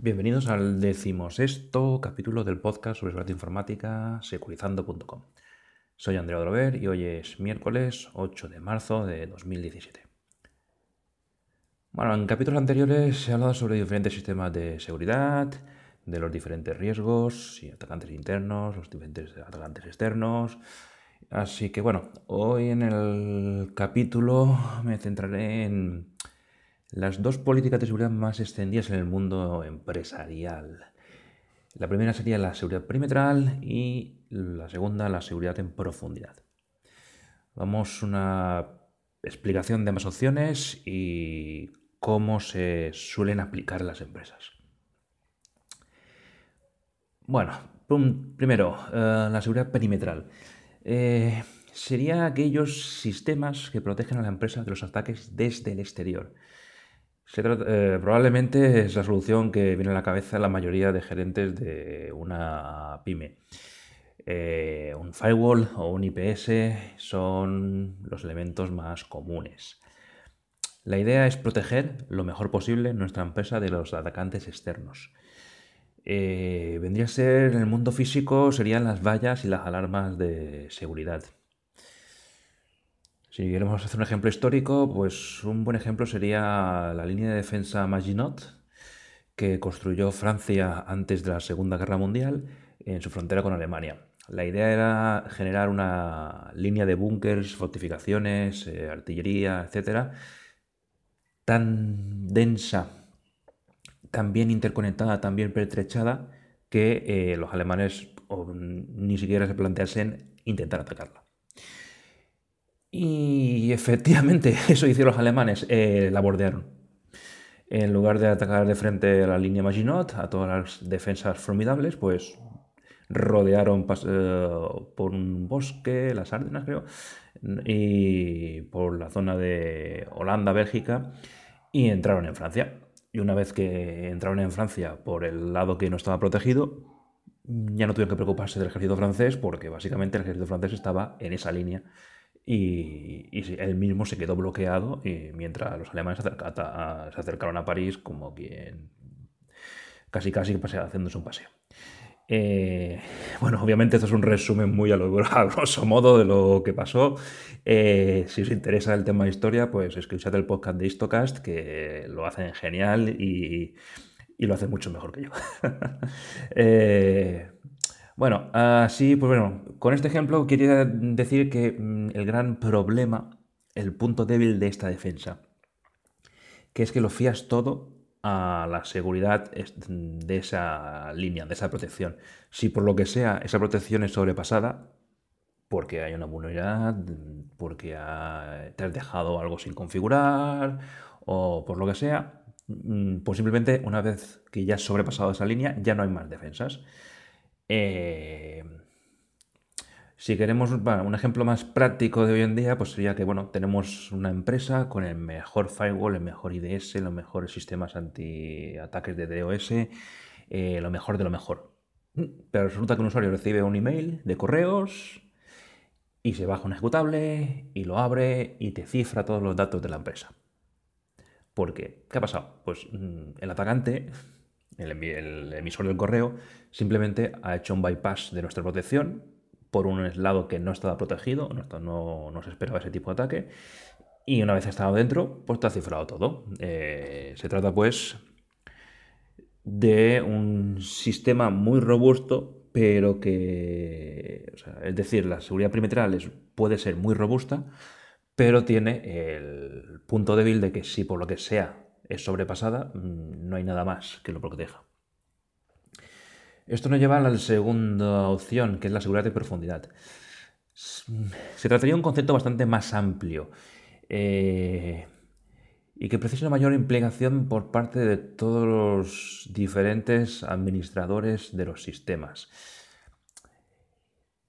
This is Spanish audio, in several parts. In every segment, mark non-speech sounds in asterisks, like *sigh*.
Bienvenidos al decimosexto capítulo del podcast sobre seguridad informática securizando.com. Soy Andrea Drover y hoy es miércoles 8 de marzo de 2017. Bueno, en capítulos anteriores ha hablado sobre diferentes sistemas de seguridad, de los diferentes riesgos, y atacantes internos, los diferentes atacantes externos. Así que bueno, hoy en el capítulo me centraré en las dos políticas de seguridad más extendidas en el mundo empresarial. La primera sería la seguridad perimetral y la segunda la seguridad en profundidad. Vamos a una explicación de ambas opciones y cómo se suelen aplicar las empresas. Bueno, primero, eh, la seguridad perimetral. Eh, sería aquellos sistemas que protegen a la empresa de los ataques desde el exterior. Eh, probablemente es la solución que viene a la cabeza de la mayoría de gerentes de una pyme. Eh, un firewall o un IPS son los elementos más comunes. La idea es proteger lo mejor posible nuestra empresa de los atacantes externos. Eh, vendría a ser en el mundo físico serían las vallas y las alarmas de seguridad. Si queremos hacer un ejemplo histórico, pues un buen ejemplo sería la línea de defensa Maginot, que construyó Francia antes de la Segunda Guerra Mundial en su frontera con Alemania. La idea era generar una línea de búnkers, fortificaciones, eh, artillería, etcétera, tan densa, tan bien interconectada, tan bien pertrechada, que eh, los alemanes ni siquiera se planteasen intentar atacarla. Y efectivamente, *laughs* eso hicieron los alemanes, eh, la bordearon. En lugar de atacar de frente a la línea Maginot, a todas las defensas formidables, pues rodearon eh, por un bosque, las Ardenas creo, y por la zona de Holanda, Bélgica, y entraron en Francia. Y una vez que entraron en Francia por el lado que no estaba protegido, ya no tuvieron que preocuparse del ejército francés porque básicamente el ejército francés estaba en esa línea y, él mismo se quedó bloqueado y mientras los alemanes se, acercaron a París como quien casi casi haciéndose un paseo. Eh, bueno, obviamente esto es un resumen muy a, lo, *laughs* grosso modo de lo que pasó. Eh, si os interesa el tema de historia, pues escuchad el podcast de Histocast, que lo hacen genial y, y lo hacen mucho mejor que yo. *laughs* eh, bueno, así, pues bueno, con este ejemplo quería decir que mm, el gran problema, el punto débil de esta defensa, que es que lo fías todo a la seguridad de esa línea, de esa protección. Si por lo que sea esa protección es sobrepasada, porque hay una vulnerabilidad, porque te has dejado algo sin configurar, o por lo que sea, mm, posiblemente una vez que ya has sobrepasado esa línea, ya no hay más defensas. Eh, si queremos un ejemplo más práctico de hoy en día, pues sería que bueno, tenemos una empresa con el mejor firewall, el mejor IDS, los mejores sistemas anti-ataques de DOS, eh, lo mejor de lo mejor. Pero resulta que un usuario recibe un email de correos y se baja un ejecutable y lo abre y te cifra todos los datos de la empresa. ¿Por qué? ¿Qué ha pasado? Pues mm, el atacante el, emisor del correo simplemente ha hecho un bypass de nuestra protección por un lado que no estaba protegido, no, se esperaba ese tipo de ataque, y una vez estado dentro, pues está cifrado todo. Eh, se trata pues de un sistema muy robusto, pero que, es decir, la seguridad perimetral puede ser muy robusta, pero tiene el punto débil de que si por lo que sea es sobrepasada, mm, no hay nada más que lo proteja. Esto nos lleva a la segunda opción, que es la seguridad de profundidad. Se trataría de un concepto bastante más amplio eh, y que precisa una mayor implicación por parte de todos los diferentes administradores de los sistemas.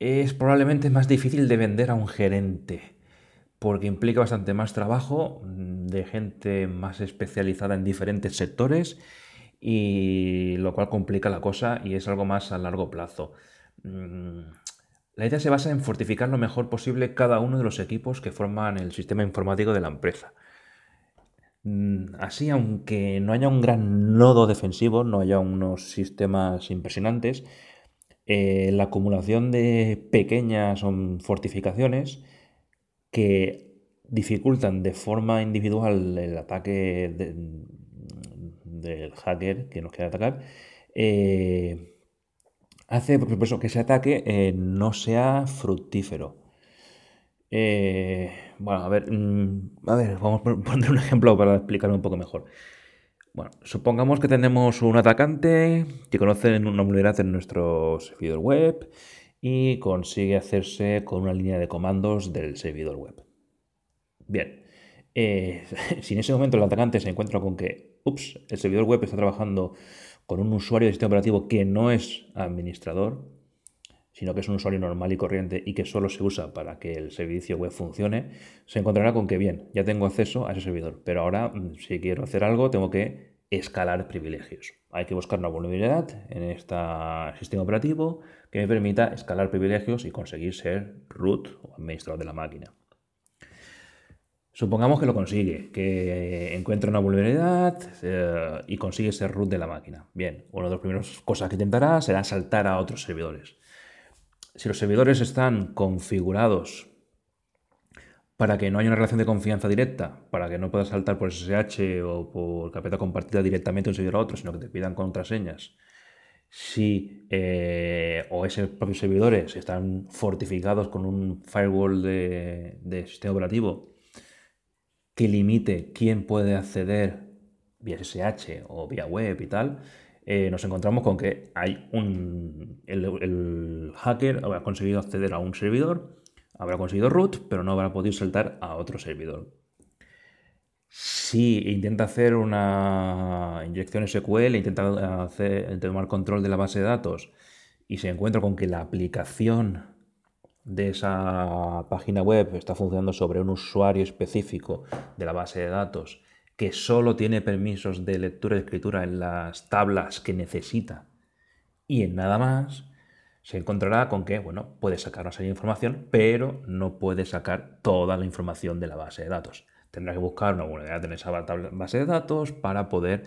Es probablemente más difícil de vender a un gerente porque implica bastante más trabajo mm, de gente más especializada en diferentes sectores y lo cual complica la cosa y es algo más a largo plazo. Mm, la idea se basa en fortificar lo mejor posible cada uno de los equipos que forman el sistema informático de la empresa. Mm, así, aunque no haya un gran nodo defensivo, no haya unos sistemas impresionantes, eh, la acumulación de pequeñas fortificaciones que dificultan de forma individual el ataque del hacker que nos quiere atacar, eh, hace por eso, que ese ataque eh, no sea fructífero. bueno, a ver, mm, a ver, vamos a poner un ejemplo para explicarlo un poco mejor. Bueno, supongamos que tenemos un atacante que conoce una vulnerabilidad en nuestro servidor web y consigue hacerse con una línea de comandos del servidor web. Bien, eh, *laughs* si en ese momento el atacante se encuentra con que, ups, el servidor web está trabajando con un usuario de sistema operativo que no es administrador, sino que es un usuario normal y corriente y que solo se usa para que el servicio web funcione, se encontrará con que, bien, ya tengo acceso a ese servidor, pero ahora mm, si quiero hacer algo tengo que escalar privilegios. Hay que buscar una vulnerabilidad en este sistema operativo que me permita escalar privilegios y conseguir ser root o administrador de la máquina. Supongamos que lo consigue, que encuentra una vulnerabilidad eh, y consigue ser root de la máquina. Bien, una de las primeras cosas que intentará será saltar a otros servidores si los servidores están configurados para que no haya una relación de confianza directa, para que no puedas saltar por SSH o por carpeta compartida directamente de un servidor a otro, sino que te pidan contraseñas, si eh, o esos propios servidores están fortificados con un firewall de, sistema operativo que limite quién puede acceder vía SSH o vía web y tal, eh, nos encontramos con que hay un. El, hacker habrá conseguido acceder a un servidor, habrá conseguido root, pero no habrá podido saltar a otro servidor. Si intenta hacer una inyección SQL, intenta hacer, tomar control de la base de datos y se encuentra con que la aplicación de esa página web está funcionando sobre un usuario específico de la base de datos que solo tiene permisos de lectura y escritura en las tablas que necesita y en nada más, se encontrará con que, bueno, puede sacar una serie de información, pero no puede sacar toda la información de la base de datos. Tendrá que buscar una vulnerabilidad en esa base de datos para poder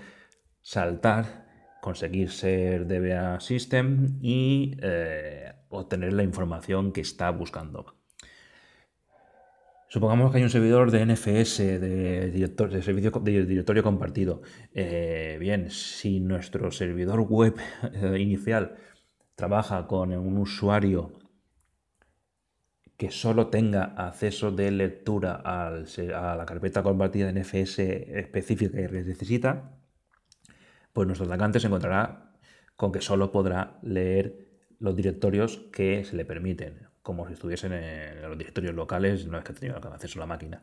saltar, conseguir ser DBA System y eh, obtener la información que está buscando. Supongamos que hay un servidor de NFS, de, de servicio de directorio compartido. Eh, bien, si nuestro servidor web eh, inicial trabaja con un usuario que solo tenga acceso de lectura a la carpeta compartida de NFS específica que necesita, pues nuestro atacante se encontrará con que solo podrá leer los directorios que se le permiten como si estuviesen en los directorios locales una vez que tenido acceso a la máquina.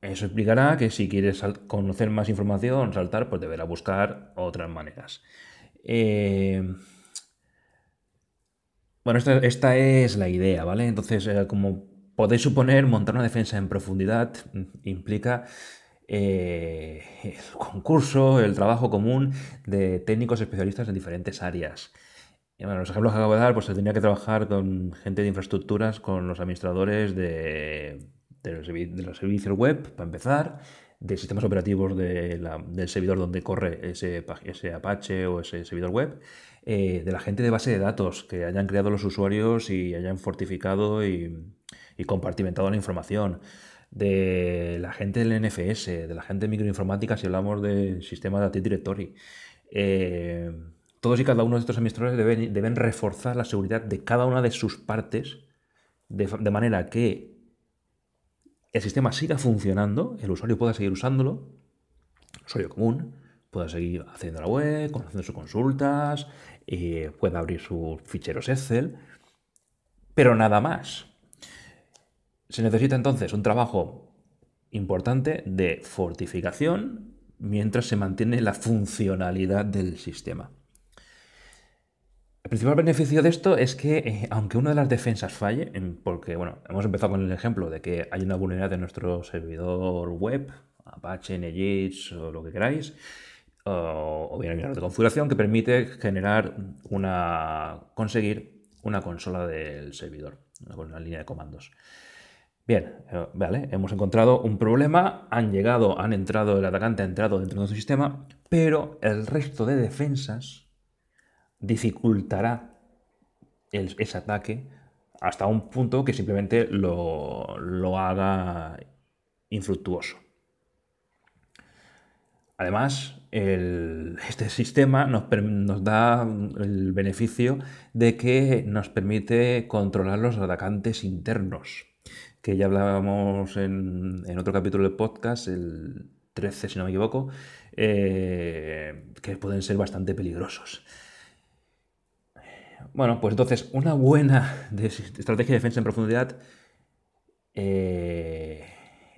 Eso explicará que si quieres conocer más información, saltar, pues deberá buscar otras maneras. Eh, bueno, esta, es la idea, ¿vale? Entonces, eh, como podéis suponer, montar una defensa en profundidad implica eh, el concurso, el trabajo común de técnicos especialistas en diferentes áreas los ejemplos que acabo de dar, pues se tenía que trabajar con gente de infraestructuras, con los administradores de, los, servicios web, para empezar, de sistemas operativos del servidor donde corre ese, Apache o ese servidor web, eh, de la gente de base de datos que hayan creado los usuarios y hayan fortificado y, compartimentado la información, de la gente del NFS, de la gente de microinformática si hablamos de sistemas de Active Directory. Eh, todos y cada uno de estos administradores deben, reforzar la seguridad de cada una de sus partes de, manera que el sistema siga funcionando, el usuario pueda seguir usándolo, usuario común, pueda seguir haciendo la web, haciendo sus consultas, eh, pueda abrir sus ficheros Excel, pero nada más. Se necesita entonces un trabajo importante de fortificación mientras se mantiene la funcionalidad del sistema. El principal beneficio de esto es que, eh, aunque una de las defensas falle, porque bueno, hemos empezado con el ejemplo de que hay una vulnerabilidad en nuestro servidor web, Apache, NetJets o lo que queráis, o, bien el de configuración que permite generar una. conseguir una consola del servidor, una, línea de comandos. Bien, eh, vale, hemos encontrado un problema, han llegado, han entrado, el atacante ha entrado dentro de nuestro sistema, pero el resto de defensas dificultará ese ataque hasta un punto que simplemente lo, haga infructuoso. Además, *laughs* este sistema nos, nos, da el beneficio de que nos permite controlar los atacantes internos, que ya hablábamos en, otro capítulo del podcast, el 13 si no me equivoco, eh, que pueden ser bastante peligrosos. Bueno, pues entonces, una buena estrategia de defensa en profundidad eh,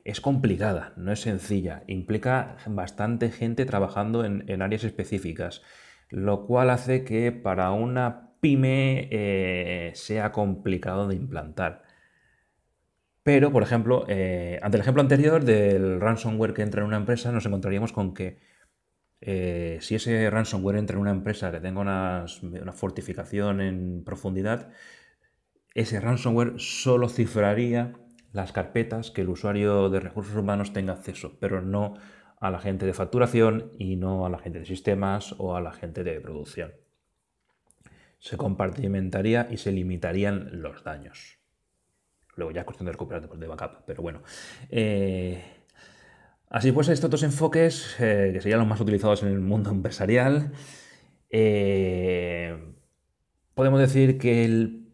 es complicada, no es sencilla. Implica bastante gente trabajando en, áreas específicas, lo cual hace que para una pyme eh, sea complicado de implantar. Pero, por ejemplo, eh, ante el ejemplo anterior del ransomware que entra en una empresa, nos encontraríamos con que eh, si ese ransomware entra en una empresa que tenga una fortificación en profundidad, ese ransomware solo cifraría las carpetas que el usuario de recursos humanos tenga acceso, pero no a la gente de facturación y no a la gente de sistemas o a la gente de producción. Se compartimentaría y se limitarían los daños. Luego ya es cuestión de recuperar después de backup, pero bueno. Eh, Así pues, estos dos enfoques, eh, que serían los más utilizados en el mundo empresarial, eh, podemos decir que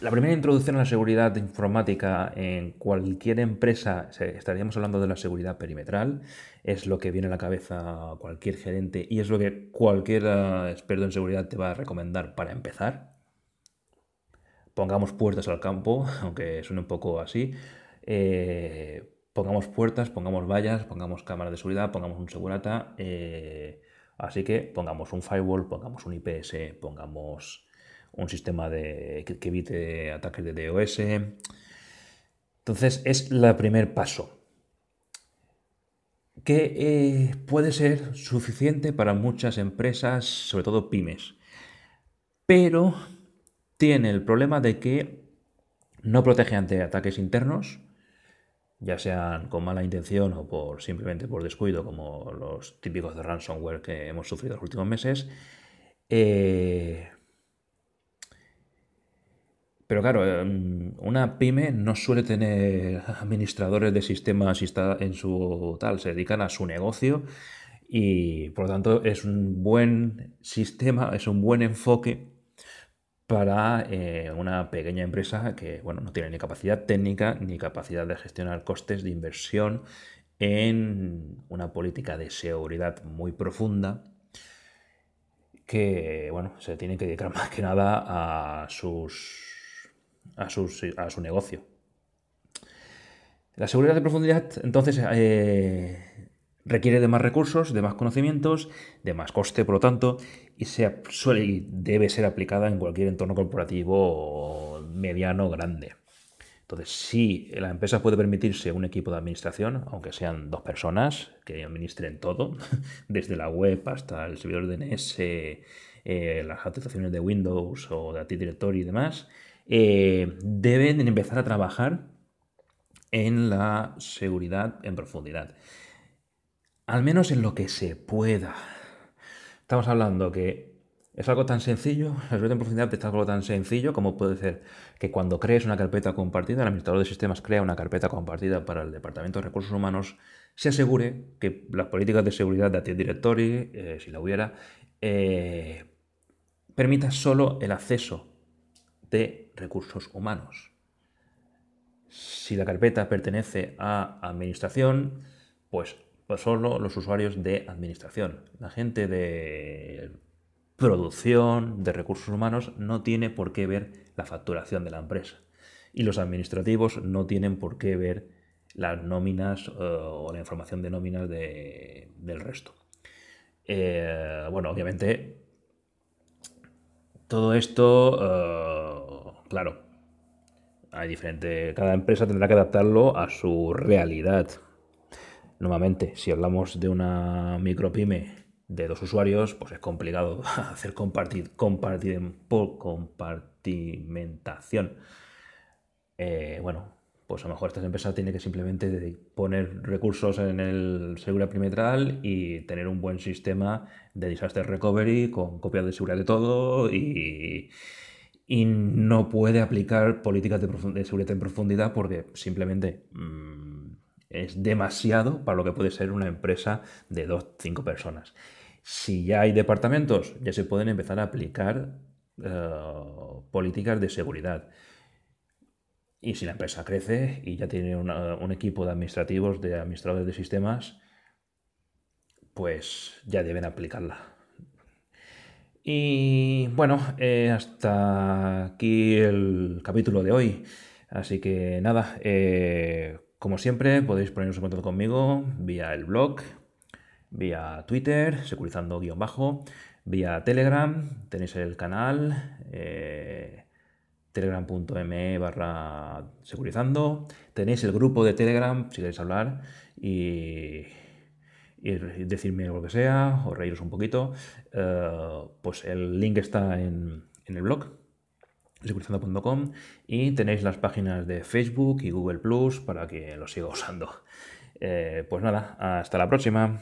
la primera introducción a la seguridad informática en cualquier empresa, estaríamos hablando de la seguridad perimetral, es lo que viene a la cabeza cualquier gerente y es lo que cualquier eh, experto en seguridad te va a recomendar para empezar. Pongamos puertas al campo, *laughs* aunque suene un poco así pongamos puertas, pongamos vallas, pongamos cámaras de seguridad, pongamos un segurata. Eh, así que pongamos un firewall, pongamos un IPS, pongamos un sistema de, que, evite ataques de DOS. Entonces es el primer paso. Que eh, puede ser suficiente para muchas empresas, sobre todo pymes. Pero tiene el problema de que no protege ante ataques internos ya sean con mala intención o por simplemente por descuido, como los típicos de ransomware que hemos sufrido los últimos meses. Eh, pero claro, em, una pyme no suele tener *laughs* administradores de sistemas en su tal, se dedican a su negocio y por lo tanto es un buen sistema, es un buen enfoque para eh, una pequeña empresa que bueno, no tiene ni capacidad técnica ni capacidad de gestionar costes de inversión en una política de seguridad muy profunda que bueno, se tiene que dedicar *laughs* más que nada a sus a, sus, a su negocio. La seguridad de profundidad, entonces, eh, requiere de más recursos, de más conocimientos, de más coste, por lo tanto, y suele y debe ser aplicada en cualquier entorno corporativo mediano o grande. Entonces, si la empresa puede permitirse un equipo de administración, aunque sean dos personas que administren todo, *laughs* desde la web hasta el servidor DNS, eh, las actualizaciones de Windows o de Active Directory y demás, eh, deben empezar a trabajar en la seguridad en profundidad. Al menos en lo que se pueda. Estamos hablando que es algo tan sencillo, *laughs* la seguridad en profundidad es algo tan sencillo como puede ser que cuando crees una carpeta compartida, el administrador de sistemas crea una carpeta compartida para el Departamento de Recursos Humanos, se asegure que las políticas de seguridad de Active Directory, eh, si la hubiera, eh, permita solo el acceso de recursos humanos. Si la carpeta pertenece a administración, pues pues solo los usuarios de administración. La gente de producción, de recursos humanos, no tiene por qué ver la facturación de la empresa. Y los administrativos no tienen por qué ver las nóminas eh, o la información de nóminas del resto. Eh, bueno, obviamente, todo esto, eh, claro, hay diferente. Cada empresa tendrá que adaptarlo a su realidad. Nuevamente, si hablamos de una micropyme de dos usuarios, pues es complicado *laughs* hacer compartir, compartir, compartimentación. Eh, bueno, pues a lo mejor esta empresa tiene que simplemente poner recursos en el seguridad perimetral y tener un buen sistema de disaster recovery con copias de seguridad de todo y, y no puede aplicar políticas de, seguridad en profundidad porque simplemente mm, es demasiado para lo que puede ser una empresa de dos, cinco personas. Si ya hay departamentos, ya se pueden empezar a aplicar eh, políticas de seguridad. Y si la empresa crece y ya tiene un equipo de administrativos, de administradores de sistemas, pues ya deben aplicarla. Y bueno, eh, hasta aquí el capítulo de hoy. Así que nada, eh, como siempre podéis poneros en contacto conmigo vía el blog, vía Twitter, securizando-bajo, vía Telegram, tenéis el canal. Eh, telegram.me barra securizando. Tenéis el grupo de Telegram si queréis hablar y, decirme lo que sea o reíros un poquito. Eh, pues el link está en, el blog securizando.com y tenéis las páginas de Facebook y Google Plus para que lo siga usando. Eh, pues nada, hasta la próxima.